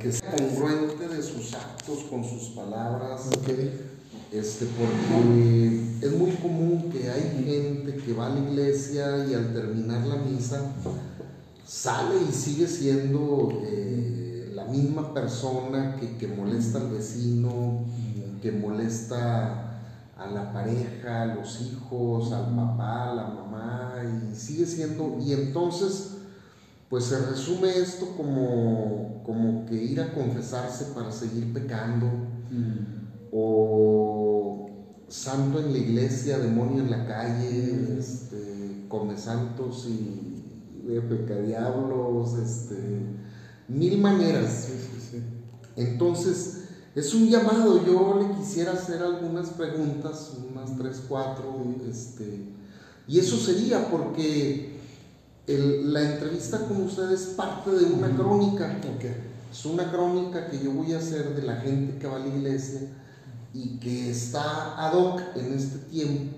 que sea congruente de sus actos con sus palabras. Este, porque es muy común que hay gente que va a la iglesia y al terminar la misa sale y sigue siendo eh, la misma persona que, que molesta al vecino, que molesta a la pareja, a los hijos, al papá, a la mamá, y sigue siendo, y entonces pues se resume esto como, como que ir a confesarse para seguir pecando, mm. o santo en la iglesia, demonio en la calle, mm. este, come santos y, y pecadiablos, este, mil maneras. Entonces, es un llamado, yo le quisiera hacer algunas preguntas, unas tres, cuatro, este, y eso sería porque la entrevista con ustedes es parte de una crónica. Es una crónica que yo voy a hacer de la gente que va a la iglesia y que está ad hoc en este tiempo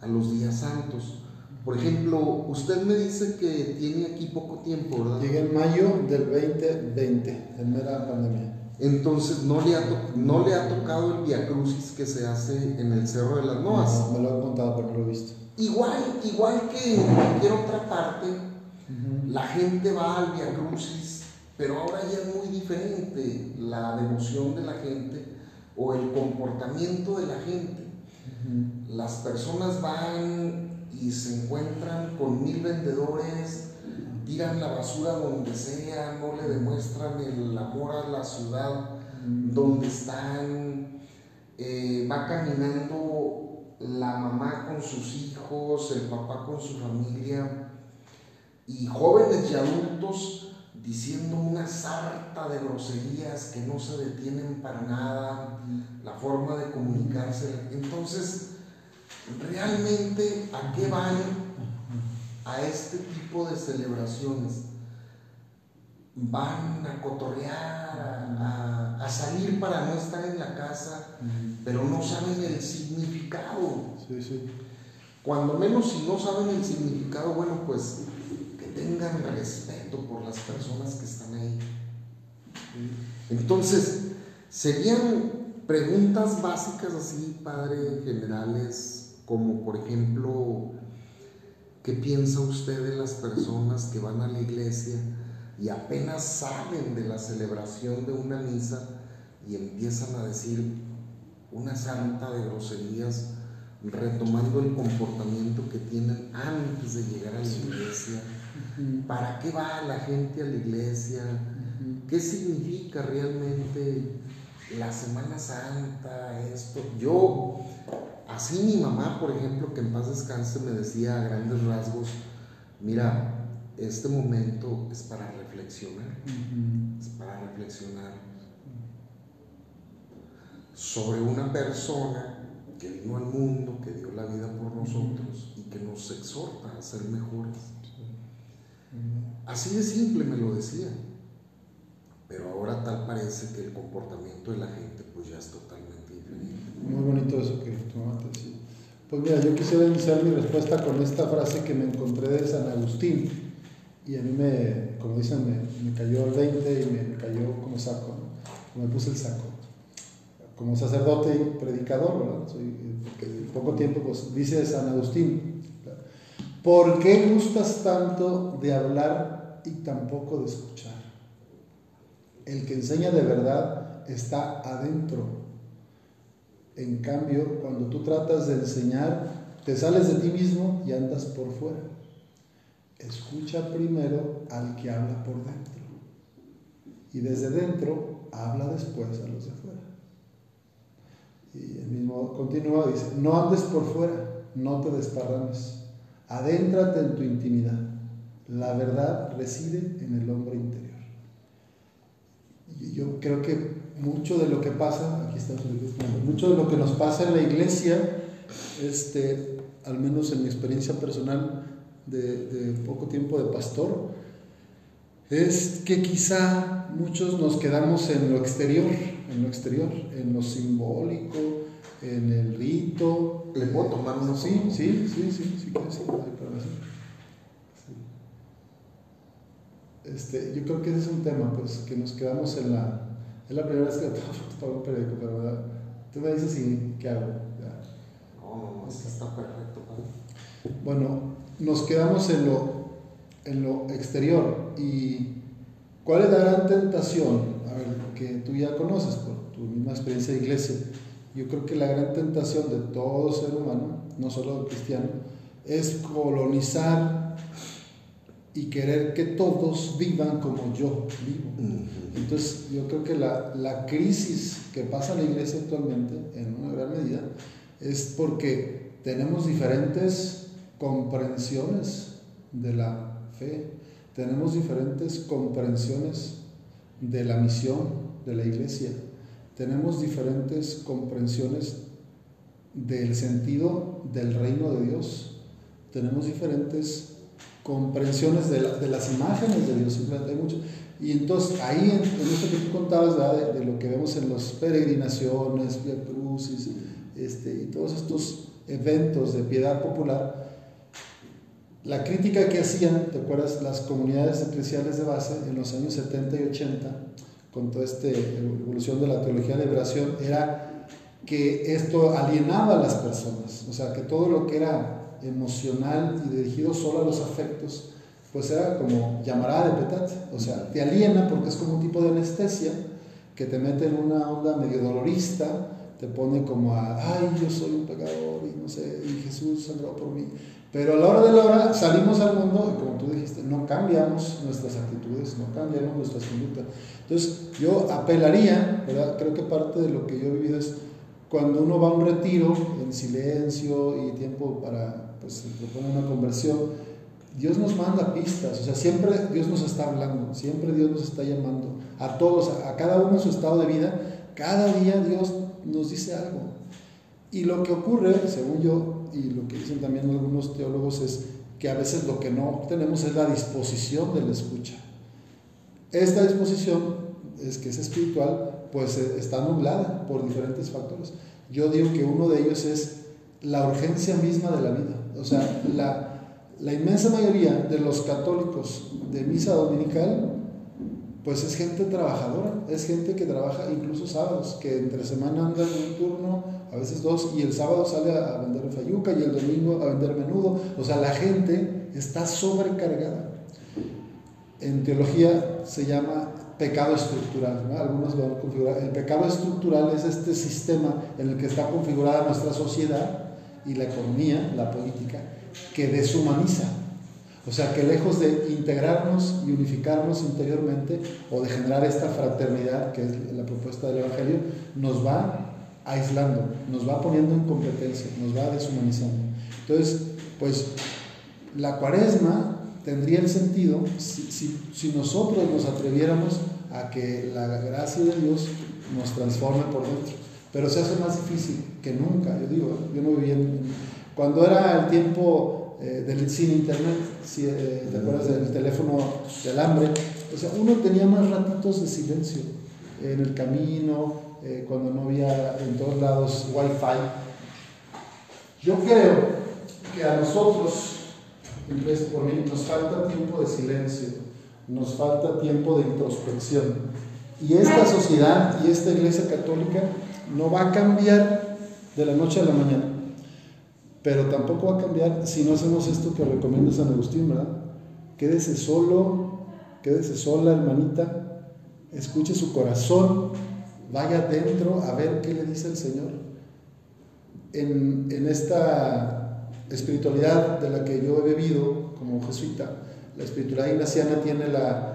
a los días santos. Por ejemplo, usted me dice que tiene aquí poco tiempo, ¿verdad? Llegué en mayo del 2020, en mera pandemia. Entonces no le ha, no le ha tocado el Via Crucis que se hace en el Cerro de las Noas. No, me lo han contado, pero no lo he visto. Igual, igual que en cualquier otra parte, la gente va al Via Crucis, pero ahora ya es muy diferente la devoción de la gente o el comportamiento de la gente. Las personas van y se encuentran con mil vendedores, tiran la basura donde sea, no le demuestran el amor a la ciudad donde están, eh, va caminando la mamá con sus hijos, el papá con su familia, y jóvenes y adultos diciendo una sarta de groserías que no se detienen para nada, la forma de comunicarse. Entonces, realmente, ¿a qué van a este tipo de celebraciones? Van a cotorrear, a, salir para no estar en la casa, pero no saben el significado. Cuando menos si no saben el significado, bueno, pues tengan respeto por las personas que están ahí. Entonces, serían preguntas básicas así, padre, generales, como por ejemplo, ¿qué piensa usted de las personas que van a la iglesia y apenas saben de la celebración de una misa y empiezan a decir una santa de groserías? retomando el comportamiento que tienen antes de llegar a la iglesia, ¿Para qué va la gente a la iglesia? ¿Qué significa realmente la Semana Santa? Esto. Yo, así mi mamá, por ejemplo, que en paz descanse, me decía a grandes rasgos, mira, este momento es para reflexionar, es para reflexionar sobre una persona que vino al mundo, que dio la vida por nosotros y que nos exhorta a ser mejores. Así de simple me lo decía. Pero ahora tal parece que el comportamiento de la gente pues ya es totalmente diferente. Muy bonito eso que tú decías. Pues mira, yo quisiera iniciar mi respuesta con esta frase que me encontré de San Agustín. Y a mí me, como dicen, me, cayó el 20 y me, cayó como saco, me puse el saco. Como sacerdote y predicador, ¿verdad? Porque poco tiempo, pues dice San Agustín, ¿Por qué gustas tanto de hablar y tampoco de escuchar? El que enseña de verdad está adentro. En cambio, cuando tú tratas de enseñar, te sales de ti mismo y andas por fuera. Escucha primero al que habla por dentro. Y desde dentro habla después a los de fuera. Y el mismo continúa, dice, no andes por fuera, no te desparrames Adéntrate en tu intimidad. La verdad reside en el hombre interior. Y yo creo que mucho de lo que pasa, aquí está, mucho de lo que nos pasa en la iglesia, este, al menos en mi experiencia personal de, de poco tiempo de pastor, es que quizá muchos nos quedamos en lo exterior, en lo exterior, en lo simbólico, en el rito. ¿Le puedo tomar? Sí, sí, sí, sí, sí, sí, sí. este, yo creo que ese es un tema, pues, que nos quedamos en la... Es la primera vez que tomo un periódico, pero ¿verdad? tú me dices, ¿y qué hago? No, no, es que está perfecto. Bueno, nos quedamos en lo, en lo exterior. ¿Y cuál es la gran tentación? A ver, que tú ya conoces por tu misma experiencia de iglesia. Yo creo que la gran tentación de todo ser humano, no solo del cristiano, es colonizar y querer que todos vivan como yo vivo. Entonces, yo creo que la, la crisis que pasa en la iglesia actualmente, en una gran medida, es porque tenemos diferentes comprensiones de la fe, tenemos diferentes comprensiones de la misión de la iglesia, tenemos diferentes comprensiones del sentido del reino de Dios, tenemos diferentes comprensiones de, las imágenes de Dios, simplemente hay mucho. Y entonces ahí, en, esto que tú contabas, de, lo que vemos en las peregrinaciones, Via Crucis, este, y todos estos eventos de piedad popular, la crítica que hacían, ¿te acuerdas? Las comunidades eclesiales de base en los años 70 y 80, con toda esta evolución de la teología de liberación, era que esto alienaba a las personas, o sea, que todo lo que era emocional y dirigido solo a los afectos, pues era como llamará de petat, o sea, te aliena porque es como un tipo de anestesia que te mete en una onda medio dolorista, te pone como a, ay, yo soy un pecador y no sé, y Jesús sangró por mí. Pero a la hora de la hora salimos al mundo y como tú dijiste, no cambiamos nuestras actitudes, no cambiamos nuestras conductas. Entonces yo apelaría, ¿verdad? creo que parte de lo que yo he vivido es cuando uno va a un retiro en silencio y tiempo para, pues, proponer una conversión, Dios nos manda pistas, o sea, siempre Dios nos está hablando, siempre Dios nos está llamando, a todos, a cada uno en su estado de vida, cada día Dios nos dice algo. Y lo que ocurre, según yo, y lo que dicen también algunos teólogos, es que a veces lo que no tenemos es la disposición de la escucha. Esta disposición, es que es espiritual, pues eh, está nublada por diferentes factores. Yo digo que uno de ellos es la urgencia misma de la vida. O sea, la, la inmensa mayoría de los católicos de misa dominical pues es gente trabajadora, es gente que trabaja incluso sábados, que entre semana anda en un turno, a veces dos, y el sábado sale a vender fayuca y el domingo a vender menudo. O sea, la gente está sobrecargada. En teología se llama pecado estructural, algunos lo han configurado. El pecado estructural es este sistema en el que está configurada nuestra sociedad y la economía, la política, que deshumaniza o sea que lejos de integrarnos y unificarnos interiormente o de generar esta fraternidad que es la propuesta del Evangelio, nos va aislando, nos va poniendo en competencia, nos va deshumanizando. Entonces, pues la cuaresma tendría el sentido si, si, nosotros nos atreviéramos a que la gracia de Dios nos transforme por dentro. Pero se hace más difícil que nunca. Yo digo, yo no vivía en, cuando era el tiempo eh, del, sin internet, si, eh, ¿te acuerdas del teléfono de alambre? O sea, uno tenía más ratitos de silencio en el camino, eh, cuando no había en todos lados wifi. Yo creo que a nosotros, por mí, nos falta tiempo de silencio, nos falta tiempo de introspección. Y esta sociedad y esta iglesia católica no va a cambiar de la noche a la mañana. Pero tampoco va a cambiar si no hacemos esto que recomienda San Agustín, ¿verdad? Quédese solo, quédese sola, hermanita, escuche su corazón, vaya adentro a ver qué le dice el Señor. En, en esta espiritualidad de la que yo he bebido como jesuita, la espiritualidad ignaciana tiene la,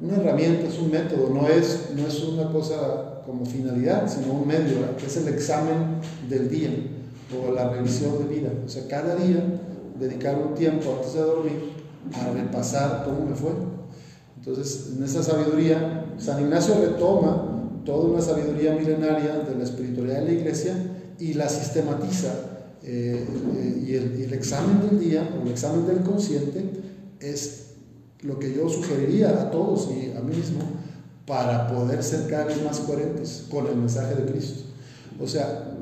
una herramienta, es un método, no es, no es una cosa como finalidad, sino un medio, es el examen del día o la revisión de vida. O sea, cada día dedicar un tiempo antes de dormir a repasar cómo me fue. Entonces, en esa sabiduría, San Ignacio retoma toda una sabiduría milenaria de la espiritualidad de la iglesia y la sistematiza. Eh, eh, y, el, y, el, examen del día, o el examen del consciente, es lo que yo sugeriría a todos y a mí mismo para poder ser cada vez más coherentes con el mensaje de Cristo. O sea,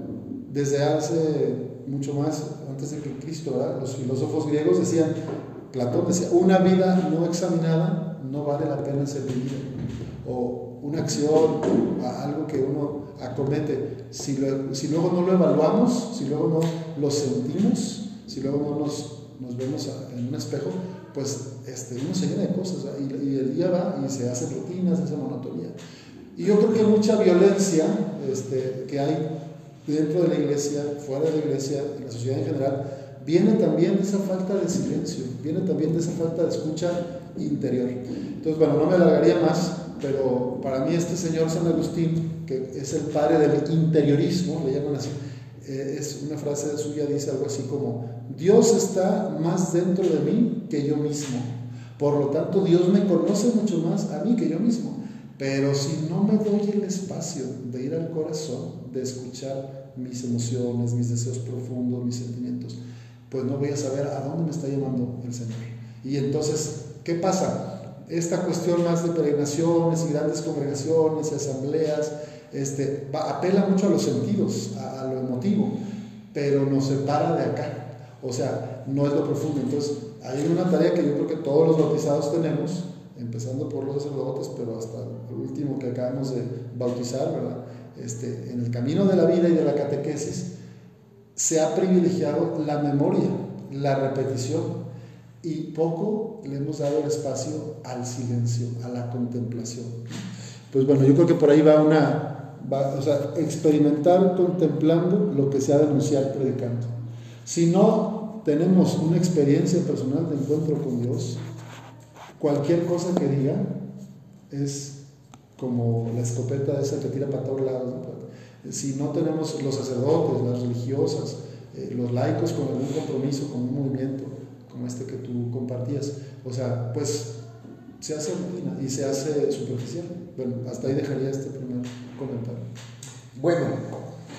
desde hace mucho más, antes de que Cristo, los filósofos griegos decían, Platón decía, una vida no examinada no vale la pena ser vivida. O una acción, algo que uno acomete, si, si luego no lo evaluamos, si luego no lo sentimos, si luego no nos, nos vemos en un espejo, pues este, uno se llena de cosas y, el día va y se hacen rutinas, se hace monotonía. Y yo creo que mucha violencia este, que hay dentro de la iglesia, fuera de la iglesia, en la sociedad en general, viene también de esa falta de silencio, viene también de esa falta de escucha interior. Entonces, bueno, no me alargaría más, pero para mí este señor San Agustín, que es el padre del interiorismo, le llaman así, eh, es una frase suya, dice algo así como, Dios está más dentro de mí que yo mismo. Por lo tanto, Dios me conoce mucho más a mí que yo mismo. Pero si no me doy el espacio de ir al corazón, de escuchar mis emociones, mis deseos profundos, mis sentimientos, pues no voy a saber a dónde me está llamando el Señor. Y entonces, ¿qué pasa? Esta cuestión más de peregrinaciones y grandes congregaciones y asambleas, este, apela mucho a los sentidos, a, lo emotivo, pero nos separa de acá. O sea, no es lo profundo. Entonces, hay una tarea que yo creo que todos los bautizados tenemos, empezando por los sacerdotes, pero hasta el último que acabamos de bautizar, ¿verdad? Este, en el camino de la vida y de la catequesis, se ha privilegiado la memoria, la repetición, y poco le hemos dado el espacio al silencio, a la contemplación. Pues bueno, yo creo que por ahí va una, o sea, experimentar contemplando lo que se ha de anunciar predicando. Si no tenemos una experiencia personal de encuentro con Dios, cualquier cosa que diga es como la escopeta esa que tira para todos lados. Si no tenemos los sacerdotes, las religiosas, eh, los laicos con algún compromiso, con un movimiento como este que tú compartías, o sea, pues se hace rutina y se hace superficial. Bueno, hasta ahí dejaría este primer comentario. Bueno,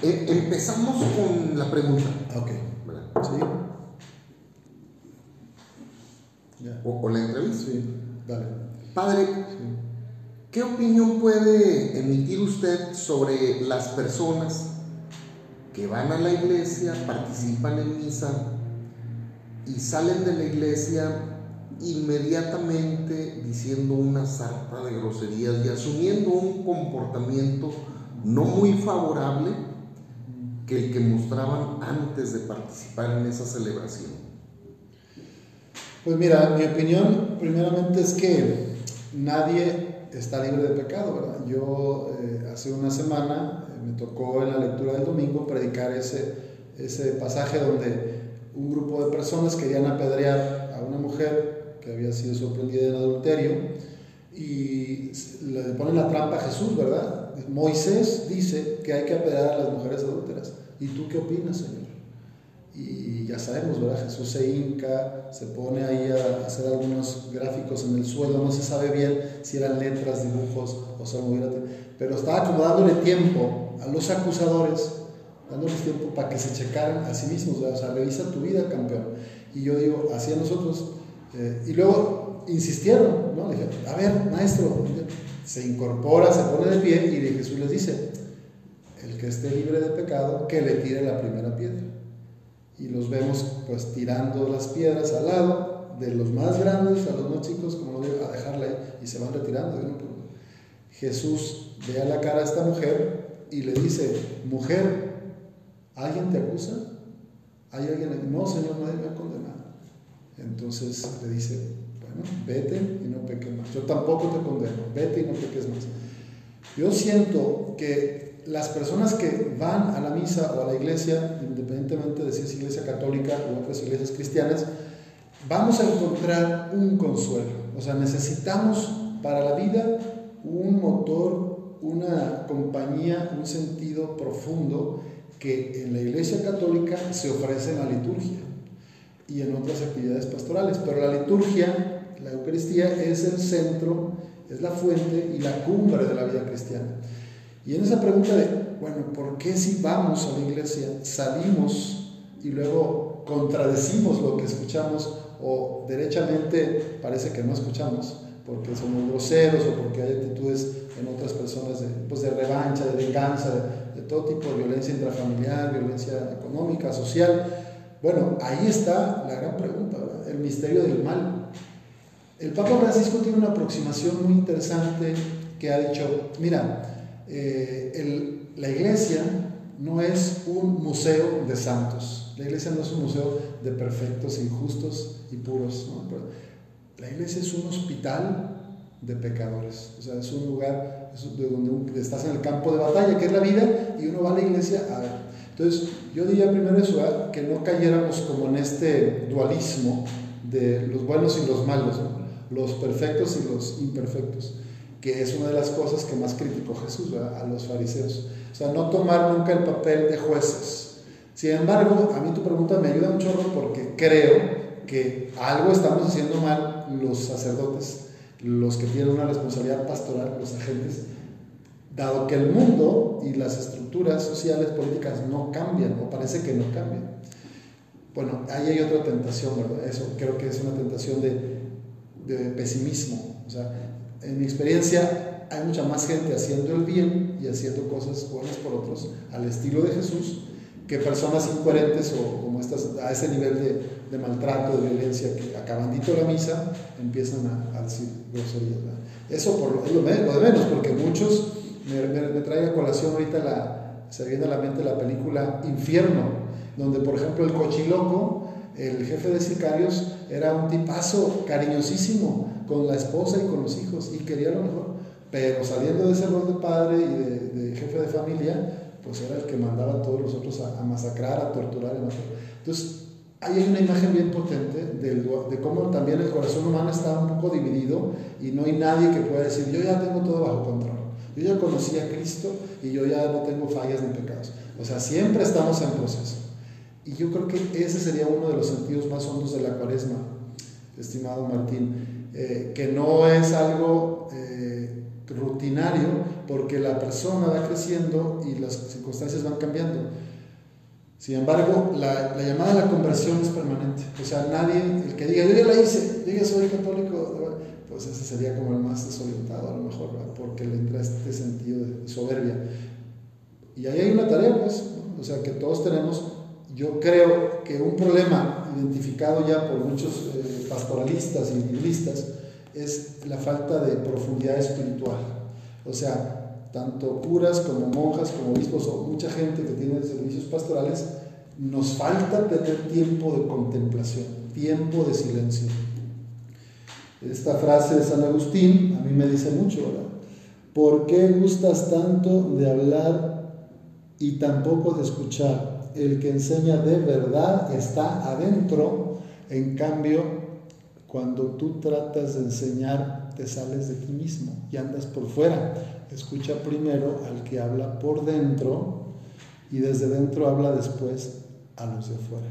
eh, empezamos con la pregunta. Ok. ¿Sí? O, la entrevista. Sí, dale. Padre, ¿qué opinión puede emitir usted sobre las personas que van a la iglesia, participan en misa y salen de la iglesia inmediatamente diciendo una sarta de groserías y asumiendo un comportamiento no muy favorable que el que mostraban antes de participar en esa celebración? Pues mira, mi opinión primeramente es que nadie está libre de pecado, ¿verdad? Yo eh, hace una semana eh, me tocó en la lectura del domingo predicar ese, ese pasaje donde un grupo de personas querían apedrear a una mujer que había sido sorprendida en adulterio y le ponen la trampa a Jesús, ¿verdad? Moisés dice que hay que apedrear a las mujeres adúlteras. ¿Y tú qué opinas, Señor? Y ya sabemos, ¿verdad? Jesús se hinca, se pone ahí a hacer algunos gráficos en el suelo, no se sabe bien si eran letras, dibujos o solo pero estaba como dándole tiempo a los acusadores, dándoles tiempo para que se checaran a sí mismos, o sea, revisa tu vida, campeón. Y yo digo, así nosotros, eh, y luego insistieron, ¿no? Le dije, a ver, maestro, se incorpora, se pone de pie y Jesús les dice, el que esté libre de pecado, que le tire la primera piedra. Y los vemos pues tirando las piedras al lado, de los más grandes a los más chicos, como lo digo, a dejarla ahí, y se van retirando. Jesús ve a la cara a esta mujer y le dice, mujer, ¿alguien te acusa? ¿Hay alguien? No, Señor, nadie me ha condenado. Entonces le dice, vete y no peques más. Yo tampoco te condeno, vete y no peques más. Yo siento que las personas que van a la misa o a la iglesia, independientemente de si es iglesia católica o otras iglesias cristianas, vamos a encontrar un consuelo. O sea, necesitamos para la vida un motor, una compañía, un sentido profundo que en la iglesia católica se ofrece en la liturgia y en otras actividades pastorales. Pero la liturgia la Eucaristía es el centro, es la fuente y la cumbre de la vida cristiana. Y en esa pregunta de, bueno, ¿por qué si vamos a la iglesia salimos y luego contradecimos lo que escuchamos o derechamente parece que no escuchamos porque somos groseros o porque hay actitudes en otras personas de, pues de revancha, de venganza, de, todo tipo de violencia intrafamiliar, violencia económica, social? Bueno, ahí está la gran pregunta, el misterio del mal. El Papa Francisco tiene una aproximación muy interesante que ha dicho, mira, eh, la iglesia no es un museo de santos, la iglesia no es un museo de perfectos, injustos y puros. La iglesia es un hospital de pecadores, o sea, es un lugar de donde estás en el campo de batalla, que es la vida, y uno va a la iglesia a ver. Entonces, yo diría primero eso, ¿eh? que no cayéramos como en este dualismo de los buenos y los malos, los perfectos y los imperfectos, que es una de las cosas que más criticó Jesús a los fariseos. O sea, no tomar nunca el papel de jueces. Sin embargo, a mí tu pregunta me ayuda un chorro porque creo que algo estamos haciendo mal los sacerdotes, los que tienen una responsabilidad pastoral, los agentes, dado que el mundo y las estructuras sociales, políticas no cambian, o parece que no cambian. Bueno, ahí hay otra tentación, ¿verdad? Eso creo que es una tentación de, de pesimismo. O sea, en mi experiencia hay mucha más gente haciendo el bien y haciendo cosas buenas por otros al estilo de Jesús que personas incoherentes o como estas a ese nivel de, de maltrato, de violencia que acabandito la misa empiezan a, decir groserías. Eso por, es lo, de menos, porque muchos me, me, trae a colación ahorita la, se viene a la mente la película Infierno, donde por ejemplo el cochiloco, el jefe de sicarios, era un tipazo cariñosísimo con la esposa y con los hijos y quería lo mejor, pero saliendo de ese rol de padre y de, jefe de familia, pues era el que mandaba a todos los otros a, masacrar, a torturar. Entonces, ahí hay una imagen bien potente de cómo también el corazón humano está un poco dividido y no hay nadie que pueda decir, yo ya tengo todo bajo control. Yo ya conocí a Cristo y yo ya no tengo fallas ni pecados. O sea, siempre estamos en proceso. Y yo creo que ese sería uno de los sentidos más hondos de la cuaresma, estimado Martín, eh, que no es algo eh, rutinario porque la persona va creciendo y las circunstancias van cambiando. Sin embargo, la, la, llamada a la conversión es permanente. O sea, nadie, el que diga, yo ya la hice, yo ya soy católico, pues ese sería como el más desorientado a lo mejor, porque le entra este sentido de soberbia. Y ahí hay una tarea, pues, o sea, que todos tenemos yo creo que un problema identificado ya por muchos eh, pastoralistas y biblistas es la falta de profundidad espiritual. O sea, tanto curas como monjas, como obispos o mucha gente que tiene servicios pastorales, nos falta tener tiempo de contemplación, tiempo de silencio. Esta frase de San Agustín a mí me dice mucho, ¿verdad? ¿Por qué gustas tanto de hablar y tampoco de escuchar? El que enseña de verdad está adentro, en cambio, cuando tú tratas de enseñar, te sales de ti mismo y andas por fuera. Escucha primero al que habla por dentro y desde dentro habla después a los de afuera.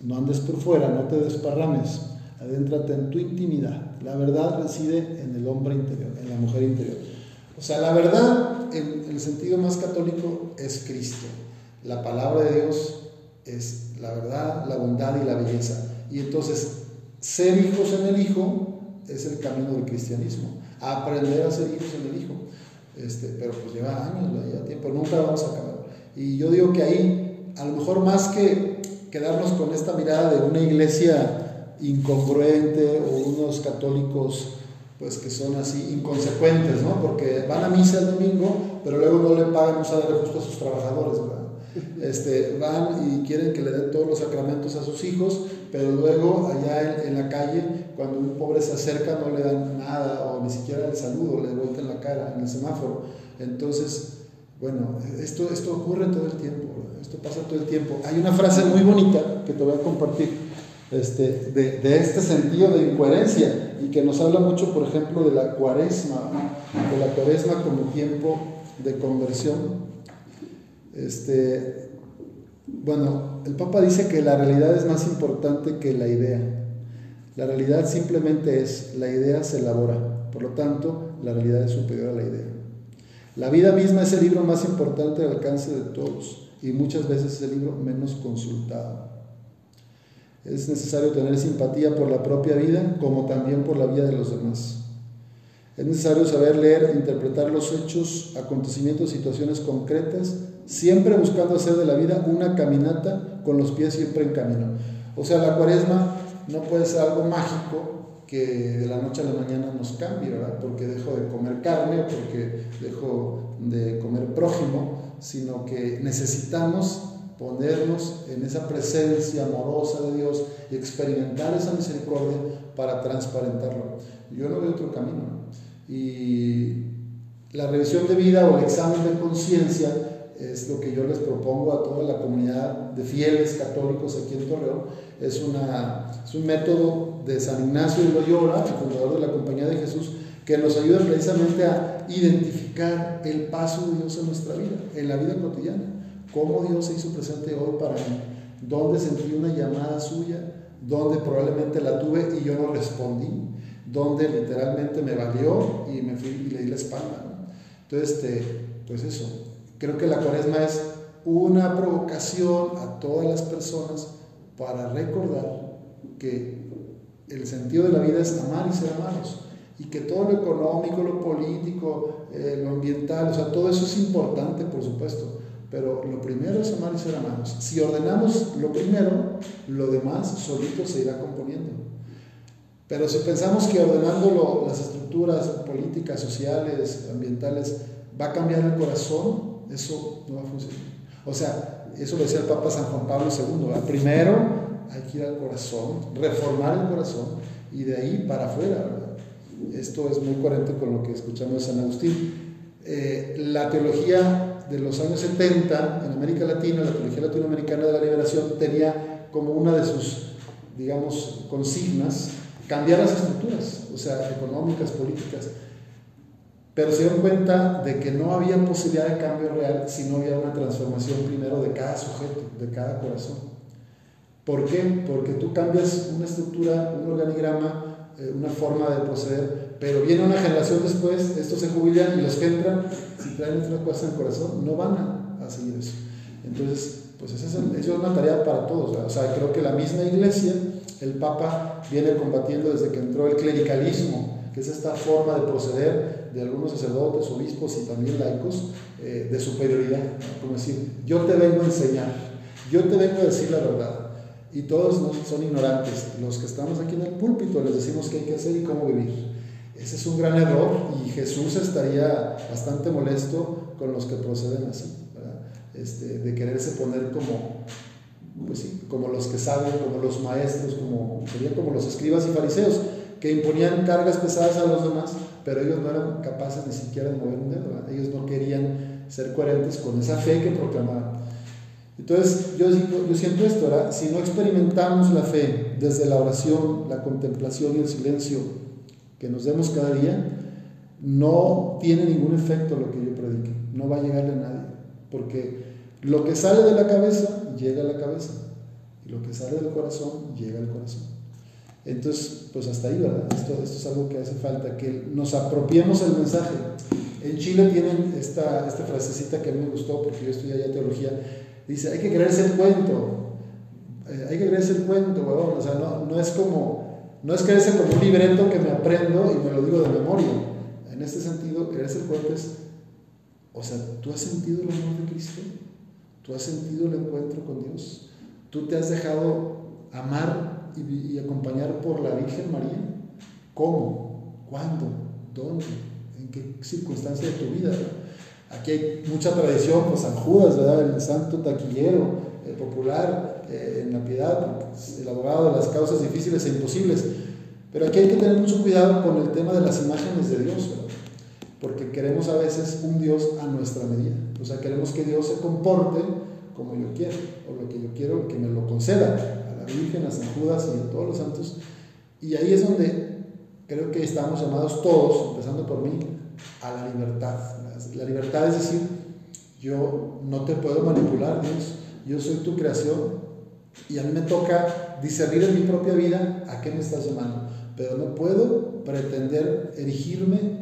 No andes por fuera, no te desparrames, adéntrate en tu intimidad. La verdad reside en el hombre interior, en la mujer interior. O sea, la verdad en el sentido más católico es Cristo. La palabra de Dios es la verdad, la bondad y la belleza. Y entonces, ser hijos en el Hijo es el camino del cristianismo. Aprender a ser hijos en el Hijo. Este, pero pues lleva años, lleva tiempo, nunca vamos a acabar. Y yo digo que ahí, a lo mejor más que quedarnos con esta mirada de una iglesia incongruente o unos católicos pues que son así inconsecuentes, ¿no? Porque van a misa el domingo, pero luego no le pagan un salario justo a sus trabajadores, ¿verdad? Este, van y quieren que le den todos los sacramentos a sus hijos, pero luego allá en, la calle, cuando un pobre se acerca, no le dan nada o ni siquiera el saludo, le vuelten la cara en el semáforo. Entonces, bueno, esto, esto ocurre todo el tiempo, esto pasa todo el tiempo. Hay una frase muy bonita que te voy a compartir este, de, de, este sentido de incoherencia y que nos habla mucho, por ejemplo, de la cuaresma, de la cuaresma como tiempo de conversión. Este, bueno, el Papa dice que la realidad es más importante que la idea. La realidad simplemente es, la idea se elabora, por lo tanto, la realidad es superior a la idea. La vida misma es el libro más importante al alcance de todos y muchas veces es el libro menos consultado. Es necesario tener simpatía por la propia vida como también por la vida de los demás. Es necesario saber leer e interpretar los hechos, acontecimientos, situaciones concretas siempre buscando hacer de la vida una caminata con los pies siempre en camino. O sea, la cuaresma no puede ser algo mágico que de la noche a la mañana nos cambie, ¿verdad? Porque dejo de comer carne porque dejo de comer prójimo, sino que necesitamos ponernos en esa presencia amorosa de Dios y experimentar esa misericordia para transparentarlo. Yo no veo otro camino. Y la revisión de vida o el examen de conciencia es lo que yo les propongo a toda la comunidad de fieles católicos aquí en Torreón. Es, una, es un método de San Ignacio de Loyola, el fundador de la Compañía de Jesús, que nos ayuda precisamente a identificar el paso de Dios en nuestra vida, en la vida cotidiana. Cómo Dios se hizo presente hoy para mí, dónde sentí una llamada suya, dónde probablemente la tuve y yo no respondí, dónde literalmente me valió y me fui y le di la espalda. Entonces, este, pues eso, creo que la cuaresma es una provocación a todas las personas para recordar que el sentido de la vida es amar y ser amados y que todo lo económico, lo político, eh, lo ambiental, o sea, todo eso es importante, por supuesto, pero lo primero es amar y ser amados. Si ordenamos lo primero, lo demás solito se irá componiendo. Pero si pensamos que ordenando las estructuras políticas, sociales, ambientales, va a cambiar el corazón, eso no va a funcionar. O sea, eso lo decía el Papa San Juan Pablo II. Primero hay que ir al corazón, reformar el corazón y de ahí para afuera. Esto es muy coherente con lo que escuchamos de San Agustín. Eh, la teología de los años 70 en América Latina, la teología latinoamericana de la liberación, tenía como una de sus, digamos, consignas cambiar las estructuras, o sea, económicas, políticas. Pero se dieron cuenta de que no había posibilidad de cambio real si no había una transformación primero de cada sujeto, de cada corazón. ¿Por qué? Porque tú cambias una estructura, un organigrama, eh, una forma de proceder, pero viene una generación después, estos se jubilan y los que entran, si traen otra cosa en el corazón, no van a, seguir eso. Entonces, pues esa es, una tarea para todos. O sea, creo que la misma iglesia, el Papa viene combatiendo desde que entró el clericalismo, que es esta forma de proceder de algunos sacerdotes, obispos y también laicos, eh, de superioridad, como decir, yo te vengo a enseñar, yo te vengo a decir la verdad, y todos son ignorantes. Los que estamos aquí en el púlpito les decimos qué hay que hacer y cómo vivir. Ese es un gran error y Jesús estaría bastante molesto con los que proceden así, este, de quererse poner como, pues sí, como los que saben, como los maestros, como, serían como los escribas y fariseos, que imponían cargas pesadas a los demás, pero ellos no eran capaces ni siquiera de mover un dedo, ellos no querían ser coherentes con esa fe que proclamaban. Entonces, yo, yo siento esto. Si no experimentamos la fe desde la oración, la contemplación y el silencio que nos demos cada día, no tiene ningún efecto lo que yo predique, no va a llegarle a nadie, porque lo que sale de la cabeza llega a la cabeza y lo que sale del corazón llega al corazón. Entonces, pues hasta ahí, ¿verdad? Esto, esto es algo que hace falta, que nos apropiemos el mensaje. En Chile tienen esta, esta frasecita que a mí me gustó porque yo estudié allá teología, Dice, hay que creerse el cuento. Eh, hay que creerse el cuento, O sea, no, no, es como, no es creerse como un libreto que me aprendo y me lo digo de memoria. En este sentido, creerse el cuento es, o sea, ¿tú has sentido el amor de Cristo? ¿Tú has sentido el encuentro con Dios? ¿Tú te has dejado amar y, acompañar por la Virgen María? ¿Cómo? ¿Cuándo? ¿Dónde? ¿En qué circunstancia de tu vida? Aquí hay mucha tradición, pues San Judas, ¿verdad? El santo taquillero, el popular eh, en la piedad, el abogado de las causas difíciles e imposibles. Pero aquí hay que tener mucho cuidado con el tema de las imágenes de Dios. Porque queremos a veces un Dios a nuestra medida. O sea, queremos que Dios se comporte como yo quiero, o lo que yo quiero que me lo conceda, a la Virgen, a San Judas y a todos los santos. Y ahí es donde creo que estamos llamados todos, empezando por mí, a la libertad. La libertad es decir, yo no te puedo manipular, Dios, yo soy tu creación y a mí me toca discernir en mi propia vida a qué me estás llamando, pero no puedo pretender erigirme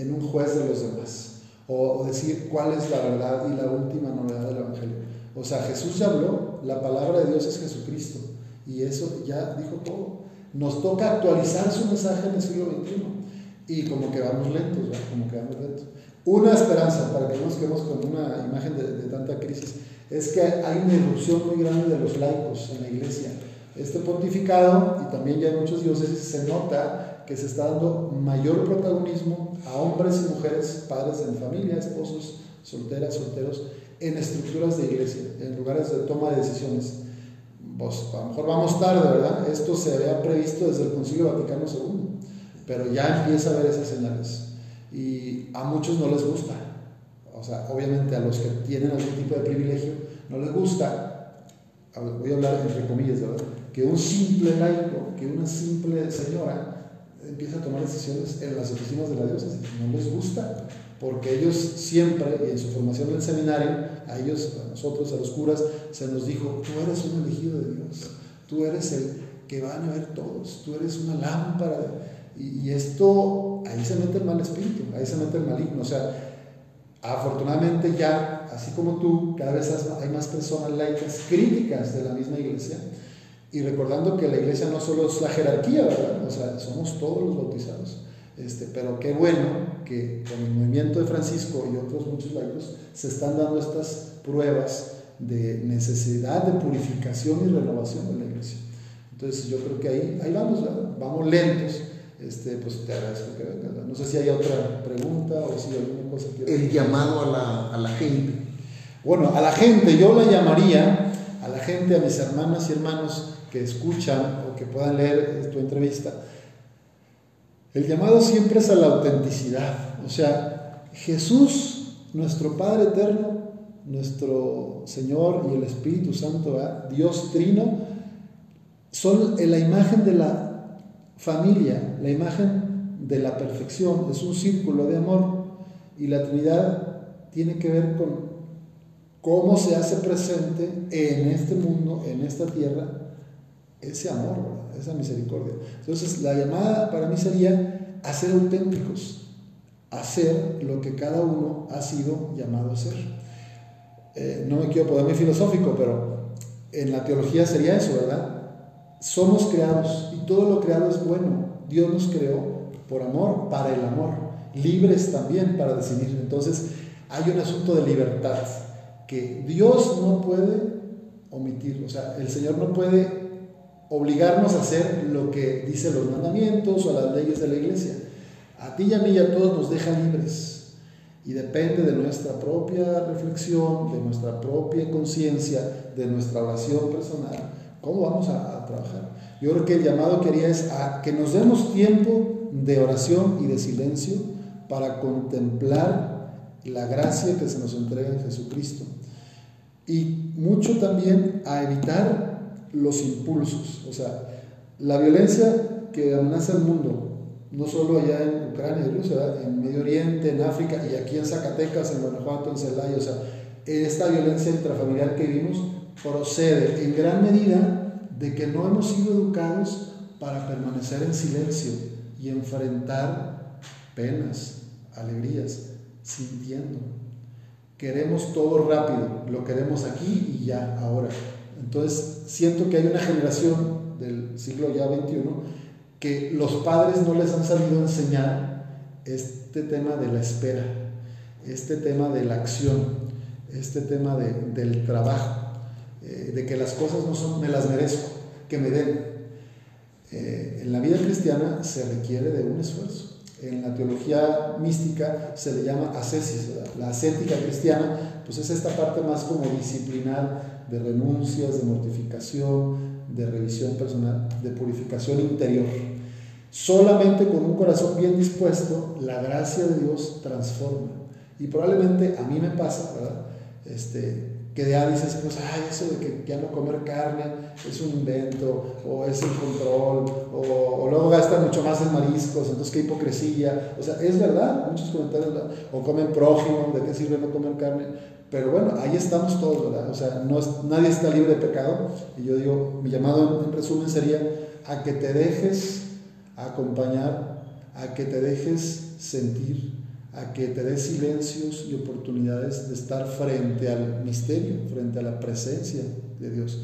en un juez de los demás o, decir cuál es la verdad y la última novedad del Evangelio. O sea, Jesús ya habló, la palabra de Dios es Jesucristo y eso ya dijo todo. Nos toca actualizar su mensaje en el siglo XXI y como que vamos lentos, como que vamos lentos. Una esperanza, para que no nos quedemos con una imagen de, tanta crisis, es que hay una irrupción muy grande de los laicos en la iglesia. Este pontificado, y también ya en muchos diócesis, se nota que se está dando mayor protagonismo a hombres y mujeres, padres en familia, esposos, solteras, solteros, en estructuras de iglesia, en lugares de toma de decisiones. Pues, a lo mejor vamos tarde, ¿verdad? Esto se había previsto desde el Concilio Vaticano II, pero ya empieza a haber esas señales. Y a muchos no les gusta. O sea, obviamente a los que tienen algún tipo de privilegio no les gusta, voy a hablar entre comillas, ¿verdad? Que un simple laico, que una simple señora empieza a tomar decisiones en las oficinas de la diócesis. No les gusta porque ellos siempre, y en su formación del seminario, a ellos, a nosotros, a los curas, se nos dijo, tú eres un elegido de Dios, tú eres el que van a ver todos, tú eres una lámpara. Y, esto, ahí se mete el mal espíritu, ahí se mete el maligno. O sea, afortunadamente ya, así como tú, cada vez hay más personas laicas críticas de la misma iglesia. Y recordando que la iglesia no solo es la jerarquía, ¿verdad? O sea, somos todos los bautizados. Este, pero qué bueno que con el movimiento de Francisco y otros muchos laicos se están dando estas pruebas de necesidad de purificación y renovación de la iglesia. Entonces yo creo que ahí, ahí vamos, vamos lentos. Este, pues te agradezco que vengas. No sé si hay otra pregunta o si hay alguna cosa que... El llamado a la, a la gente. Bueno, a la gente, yo la llamaría, a la gente, a mis hermanas y hermanos que escuchan o que puedan leer tu entrevista, el llamado siempre es a la autenticidad. O sea, Jesús, nuestro Padre eterno, nuestro Señor y el Espíritu Santo, Dios Trino, son la imagen de la familia, la imagen de la perfección, es un círculo de amor. Y la Trinidad tiene que ver con cómo se hace presente en este mundo, en esta tierra, ese amor esa misericordia. Entonces, la llamada para mí sería a ser auténticos, hacer lo que cada uno ha sido llamado a ser. Eh, no me quiero poner muy filosófico, pero en la teología sería eso, ¿verdad? Somos creados y todo lo creado es bueno. Dios nos creó por amor, para el amor, libres también para decidir. Entonces, hay un asunto de libertad que Dios no puede omitir, o sea, el Señor no puede obligarnos a hacer lo que dicen los mandamientos o las leyes de la iglesia. A ti y a mí y a todos nos deja libres. Y depende de nuestra propia reflexión, de nuestra propia conciencia, de nuestra oración personal, cómo vamos a, trabajar. Yo creo que el llamado que haría es a que nos demos tiempo de oración y de silencio para contemplar la gracia que se nos entrega en Jesucristo. Y mucho también a evitar los impulsos. O sea, la violencia que amenaza el mundo, no solo allá en Ucrania y Rusia, en Medio Oriente, en África y aquí en Zacatecas, en Guanajuato, en Celaya, o sea, esta violencia intrafamiliar que vimos procede en gran medida de que no hemos sido educados para permanecer en silencio y enfrentar penas, alegrías, sintiendo. Queremos todo rápido, lo queremos aquí y ya, ahora. Entonces, siento que hay una generación del siglo ya XXI que los padres no les han sabido enseñar este tema de la espera, este tema de la acción, este tema del trabajo, eh, de que las cosas no son, me las merezco, que me den. Eh, en la vida cristiana se requiere de un esfuerzo. En la teología mística se le llama ascesis, la ascética cristiana, pues es esta parte más como disciplinar de renuncias, de mortificación, de revisión personal, de purificación interior. Solamente con un corazón bien dispuesto, la gracia de Dios transforma. Y probablemente a mí me pasa, ¿verdad? Este, que ya dices, pues, ay, eso de que ya no comer carne es un invento, o es el control, o, o, luego gastan mucho más en mariscos, entonces qué hipocresía. O sea, es verdad, muchos comentarios, o comen prójimo, ¿de qué sirve no comer carne? Pero bueno, ahí estamos todos, ¿verdad? O sea, no nadie está libre de pecado. Y yo digo, mi llamado en resumen sería a que te dejes acompañar, a que te dejes sentir, a que te des silencios y oportunidades de estar frente al misterio, frente a la presencia de Dios.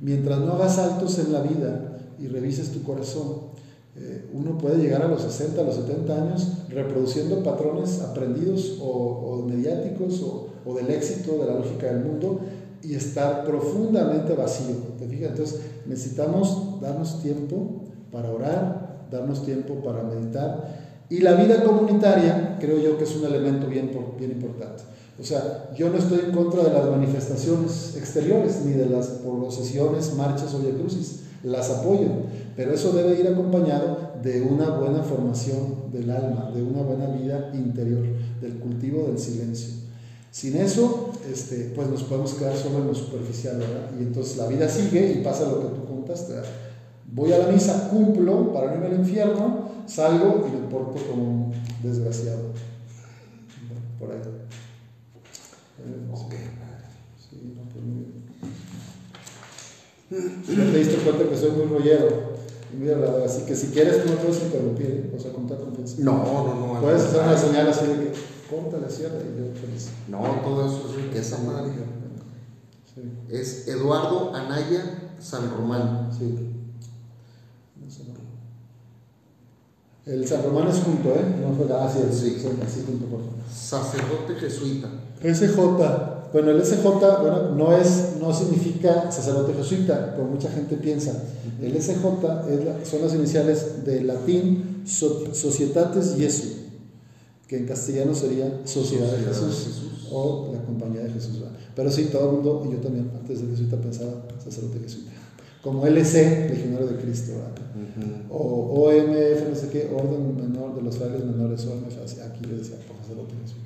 Mientras no hagas saltos en la vida y revises tu corazón, eh, uno puede llegar a los 60, a los 70 años reproduciendo patrones aprendidos o, mediáticos o, del éxito, de la lógica del mundo, y estar profundamente vacío. ¿Te fijas? Entonces necesitamos darnos tiempo para orar, darnos tiempo para meditar. Y la vida comunitaria creo yo que es un elemento bien, bien importante. O sea, yo no estoy en contra de las manifestaciones exteriores, ni de las procesiones, marchas o crucis, las apoyo, pero eso debe ir acompañado de una buena formación del alma, de una buena vida interior, del cultivo del silencio. Sin eso, este, pues nos podemos quedar solo en lo superficial, ¿verdad? Y entonces la vida sigue y pasa lo que tú contaste. Voy a la misa, cumplo para no irme al infierno, salgo y me porto como un desgraciado. Por ahí. Sí, no, pues muy bien. ¿No te diste cuenta que soy muy rollero? Muy hablador, así que si quieres tú no puedes interrumpir, ¿eh? o sea, con confianza. No, no, no. Puedes hacer una señal así de que corta la cierre y yo feliz. No, todo eso es riqueza, madre. Sí. Es Eduardo Anaya San Román. Sí. El San Román es junto, ¿eh? No fue la Asia, sí. Así junto, por favor. Sacerdote jesuita. SJ. Bueno, el SJ, bueno, no, es, no significa sacerdote jesuita, como mucha gente piensa. El SJ es son las iniciales de latín Societates Jesu, que en castellano sería Sociedad de Jesús, o la Compañía de Jesús. Pero sí, todo el mundo, y yo también antes de jesuita pensaba sacerdote jesuita como LC, Legionario de Cristo, o OMF, no sé qué, Orden Menor de los Frailes Menores, OMF, aquí le decía, por sacerdote Jesús.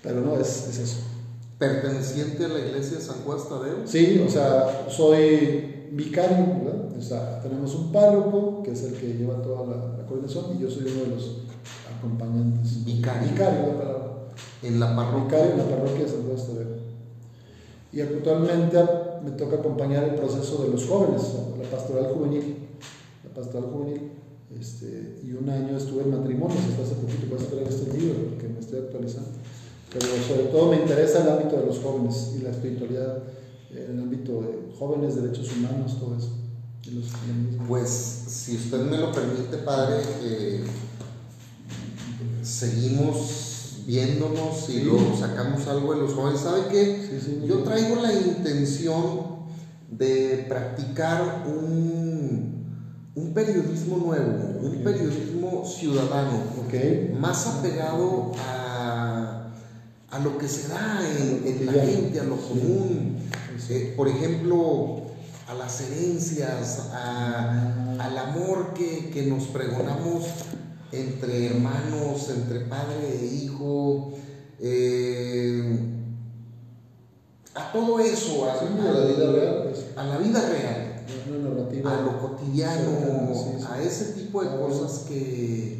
Pero no, es, es, eso. ¿Perteneciente a la iglesia de San Juan Tadeo? Sí, o sea, soy vicario, ¿verdad? O sea, tenemos un párroco, que es el que lleva toda la, coordinación, y yo soy uno de los acompañantes. Vicario. Vicario, la palabra. En la parroquia. Vicario en la parroquia de San Juan Tadeo. Y actualmente me toca acompañar el proceso de los jóvenes, la pastoral juvenil. La pastoral juvenil. Este, y un año estuve en matrimonios, hasta hace poquito, voy a esperar este libro, porque me estoy actualizando. Pero sobre todo me interesa el ámbito de los jóvenes y la espiritualidad, el ámbito de jóvenes, derechos humanos, todo eso. pues, si usted me lo permite, padre, eh, seguimos viéndonos y luego sacamos algo de los jóvenes. ¿Sabe qué? Yo traigo la intención de practicar un, un periodismo nuevo, un periodismo ciudadano, más apegado a, a, lo que se da en, la gente, a lo común. Eh, por ejemplo, a las herencias, a, al amor que, que nos pregonamos entre hermanos, entre padre e hijo, eh, a todo eso, a, la vida real, pues. a la vida real, a lo cotidiano, a ese tipo de cosas que,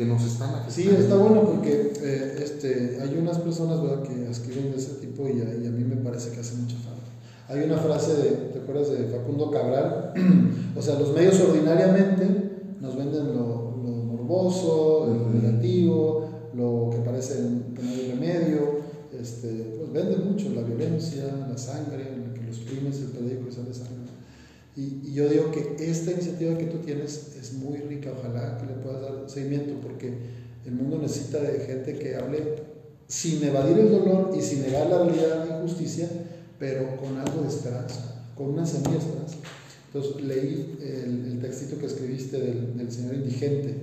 que, nos están afectando. Sí, está bueno porque eh, este, hay unas personas ¿verdad? que escriben de ese tipo y a, y a, mí me parece que hace mucha falta. Hay una frase, de, ¿te acuerdas de Facundo Cabral? o sea, los medios ordinariamente nos venden lo, lo negativo, lo que parece que no hay remedio, este, pues vende mucho la violencia, la sangre, que los crímenes, el periódico y sale sangre. Y, y, yo digo que esta iniciativa que tú tienes es muy rica, ojalá que le puedas dar seguimiento, porque el mundo necesita de gente que hable sin evadir el dolor y sin negar la realidad de injusticia, pero con algo de esperanza, con una semilla de esperanza. Entonces leí el, el textito que escribiste del, del Señor indigente,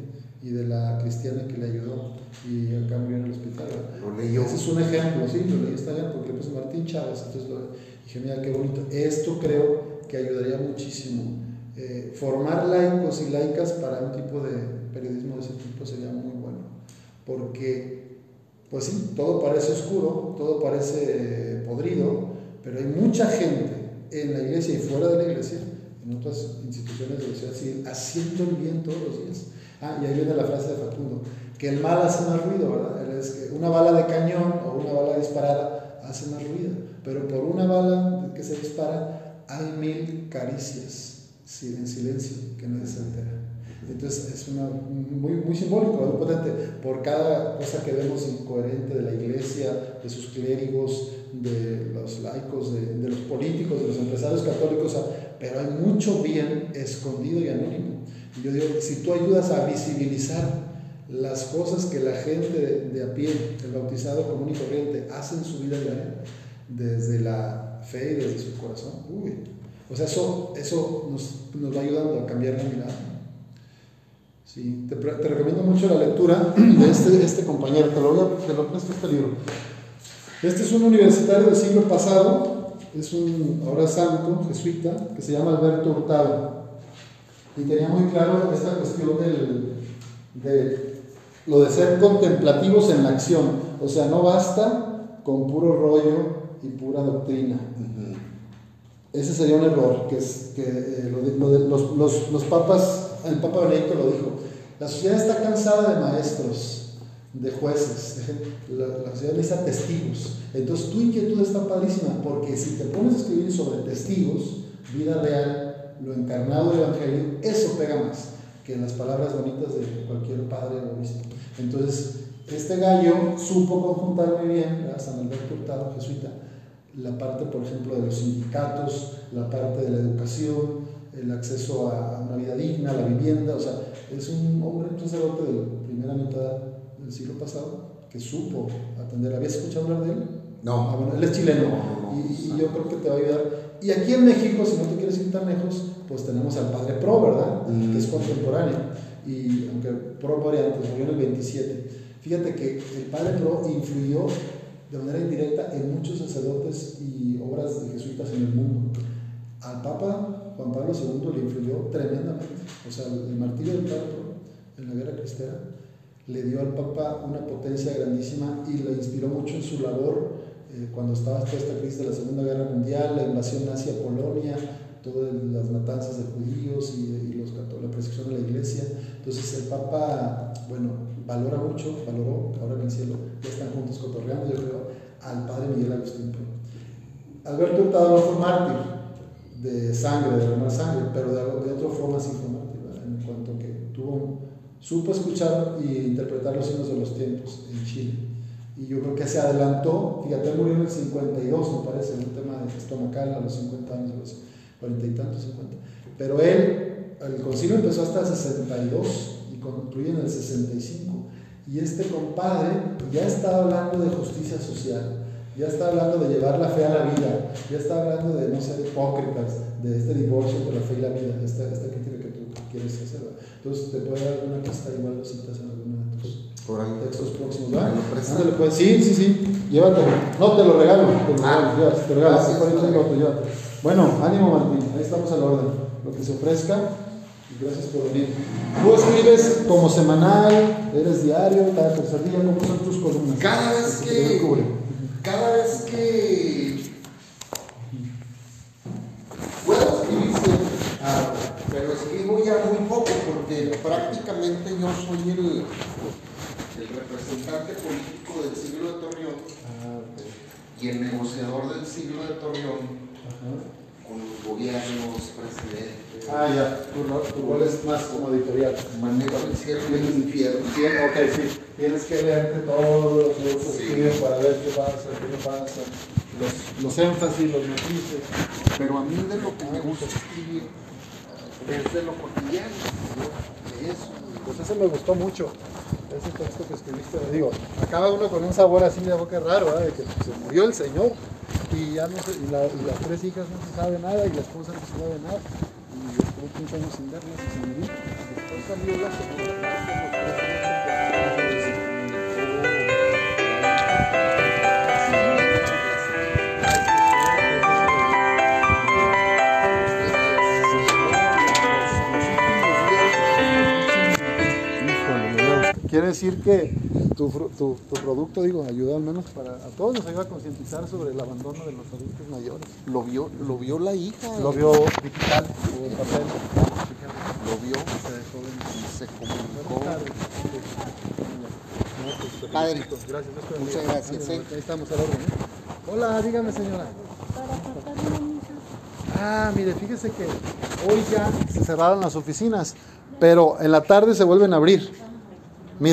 y de la cristiana que le ayudó y acá murió en el hospital. Lo leyó. Ese es un ejemplo, sí, lo leí esta porque pues Martín Chávez, entonces lo, dije, mira qué bonito. Esto creo que ayudaría muchísimo. Eh, formar laicos y laicas para un tipo de periodismo de ese tipo sería muy bueno, porque pues sí, todo parece oscuro, todo parece eh, podrido, pero hay mucha gente en la iglesia y fuera de la iglesia, en otras instituciones de la sociedad civil, haciendo el bien todos los días Ah, y ahí viene la frase de Facundo, que el mal hace más ruido, ¿verdad? Es que una bala de cañón o una bala disparada hace más ruido, pero por una bala que se dispara hay mil caricias en silencio que nadie se entera. Entonces es una, muy, muy simbólico, muy potente. Por cada cosa que vemos incoherente de la iglesia, de sus clérigos, de los laicos, de, de los políticos, de los empresarios católicos, pero hay mucho bien escondido y anónimo. Yo digo, si tú ayudas a visibilizar las cosas que la gente de, a pie, el bautizado común y corriente, hace en su vida diaria, desde la fe y desde su corazón. Uy. O sea, eso, eso nos, nos va ayudando a cambiar la mirada. Sí, te, te, recomiendo mucho la lectura de este, este compañero, te lo, voy a, te lo presto este libro. Este es un universitario del siglo pasado, es un ahora santo, jesuita, que se llama Alberto Hurtado. Y tenía muy claro esta cuestión del, de lo de ser contemplativos en la acción. O sea, no basta con puro rollo y pura doctrina. Uh -huh. Ese sería un error, que es que eh, lo de, lo de, los, los, los papas, el Papa Benedicto lo dijo, la sociedad está cansada de maestros, de jueces, la, la sociedad necesita testigos. Entonces tu inquietud está padrísima, porque si te pones a escribir sobre testigos, vida real, lo encarnado del Evangelio, eso pega más que las palabras bonitas de cualquier padre o obispo. Entonces, este gallo supo conjuntar muy bien, ¿verdad? San Alberto Hurtado, jesuita, la parte, por ejemplo, de los sindicatos, la parte de la educación, el acceso a una vida digna, la vivienda, o sea, es un hombre, un sacerdote de la primera mitad del siglo pasado que supo atender. ¿Habías escuchado hablar de él? No. Ah, bueno, él es chileno No, no, y, y yo creo que te va a ayudar. Y aquí en México, si no te quieres ir tan lejos, pues tenemos al Padre Pro, ¿verdad? Mm. Que es contemporáneo. Y aunque Pro variante, murió en el 27. Fíjate que el Padre Pro influyó de manera indirecta en muchos sacerdotes y obras de jesuitas en el mundo. Al Papa Juan Pablo II le influyó tremendamente. O sea, el martirio del Padre Pro en la guerra cristera le dio al Papa una potencia grandísima y le inspiró mucho en su labor eh, cuando estaba toda esta crisis de la Segunda Guerra Mundial, la invasión nazi a Polonia, todas las matanzas de judíos y, y los, la persecución de la iglesia. Entonces el Papa, bueno, valora mucho, valoró, ahora en el cielo ya están juntos cotorreando, yo creo, al Padre Miguel Agustín. Alberto Hurtado no fue mártir de sangre, de derramar sangre, pero de, de otra forma sí fue mártir, ¿verdad? en cuanto que tuvo, supo escuchar e interpretar los signos de los tiempos en Chile. Y yo creo que se adelantó, fíjate, murió en el 52, me parece, en un tema estomacal a los 50 años, a los 40 y tantos, 50. Pero él, el concilio empezó hasta el 62 y concluye en el 65. Y este compadre ya está hablando de justicia social, ya está hablando de llevar la fe a la vida, ya está hablando de no ser hipócritas, de este divorcio entre la fe y la vida, esta, esta crítica que tú quieres hacer. Entonces te puede dar alguna pista, igual lo citas en alguno de tus Por ahí. textos próximos, ¿verdad? Ándale, pues, sí, sí, sí, llévatelo. No, te lo regalo, te lo regalo, Ah, llévatelo, te lo regalo, gracias, sí, por ahí otro, llévatelo. Bueno, ánimo Martín, ahí estamos al orden, lo que se ofrezca. Gracias por venir. Tú escribes como semanal, eres diario, cada tercer día, ¿cómo son tus columnas? Cada vez que. Cada vez que. Puedo escribir siempre, Ah, pero escribo ya muy poco porque prácticamente yo soy el, el representante político del siglo de Torreón ah, ok. y el negociador del siglo de Torreón Ajá. Con los gobiernos, presidentes. Ah, ya, tu, tu rol es más como editorial. Manejo el cielo y el infierno. Ok, sí. Tienes que leerte todo lo que otros Sí. escriben para ver qué pasa, qué no pasa. Los, los énfasis, los matices. Pero a mí de lo que me gusta escribir eh, es de lo cotidiano, ¿no? de eso. Pues ese me gustó mucho. Ese texto que escribiste, digo, acaba uno con un sabor así de boca raro, ¿verdad? de que se murió el Señor y ya no se, y, la- y las tres hijas no se sabe nada y la esposa no se sabe nada. Y estuvo 15 años sin verlas y sin vivir. Después salió la Quiere decir que tu, tu, tu producto, digo, ayuda al menos para a todos nos ayuda a concientizar sobre el abandono de los adultos mayores. Lo vio, lo vio la hija. Lo vio digital o papel. Lo vio Se dejó y se comunicó. Padre. Gracias. Muchas gracias, ¿eh? Ahí estamos al orden. ¿eh? Hola, dígame señora. Ah, mire, fíjese que hoy ya se cerraron las oficinas, pero en la tarde se vuelven a abrir.